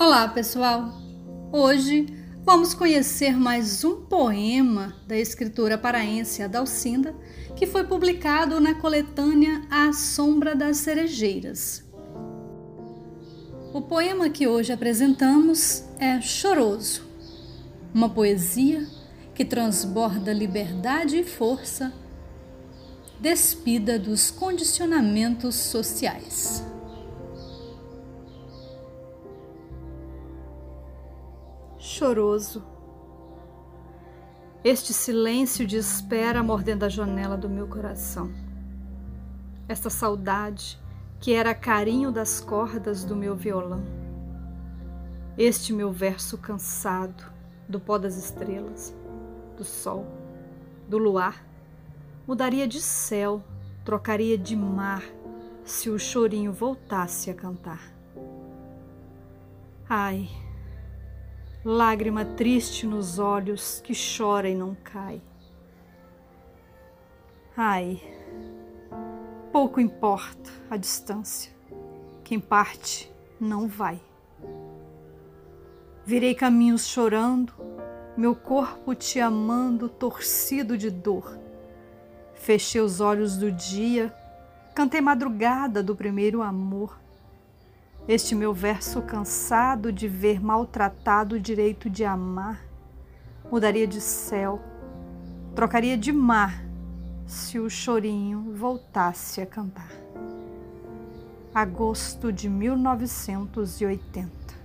Olá, pessoal! Hoje vamos conhecer mais um poema da escritora paraense Adalcinda, que foi publicado na coletânea A Sombra das Cerejeiras. O poema que hoje apresentamos é Choroso, uma poesia que transborda liberdade e força, despida dos condicionamentos sociais. Choroso. Este silêncio de espera mordendo a janela do meu coração. Esta saudade que era carinho das cordas do meu violão. Este meu verso cansado do pó das estrelas, do sol, do luar, mudaria de céu, trocaria de mar se o chorinho voltasse a cantar. Ai, lágrima triste nos olhos que chora e não cai. Ai, pouco importa a distância, quem parte não vai. Virei caminhos chorando, meu corpo te amando, torcido de dor. Fechei os olhos do dia, cantei madrugada do primeiro amor este meu verso cansado de ver maltratado o direito de amar, mudaria de céu, trocaria de mar se o chorinho voltasse a cantar. Agosto de 1980